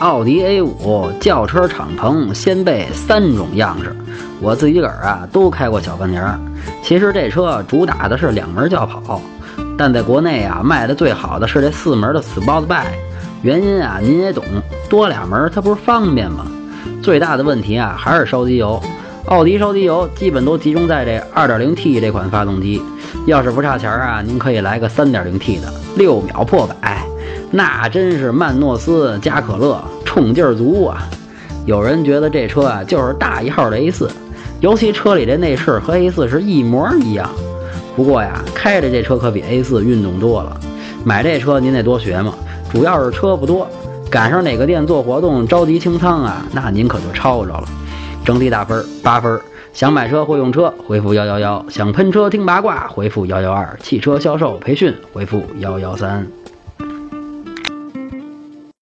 奥迪 A5 轿车敞篷掀背三种样式，我自己个儿啊都开过小半年儿。其实这车主打的是两门轿跑，但在国内啊卖的最好的是这四门的 Sportback。原因啊您也懂，多俩门它不是方便吗？最大的问题啊还是烧机油。奥迪烧机油基本都集中在这 2.0T 这款发动机，要是不差钱儿啊，您可以来个 3.0T 的，六秒破百。那真是曼诺斯加可乐，冲劲儿足啊！有人觉得这车啊就是大一号的 A4，尤其车里这内饰和 A4 是一模一样。不过呀，开着这车可比 A4 运动多了。买这车您得多学嘛，主要是车不多，赶上哪个店做活动着急清仓啊，那您可就抄着了。整体打分八分。想买车或用车，回复幺幺幺；想喷车听八卦，回复幺幺二；汽车销售培训，回复幺幺三。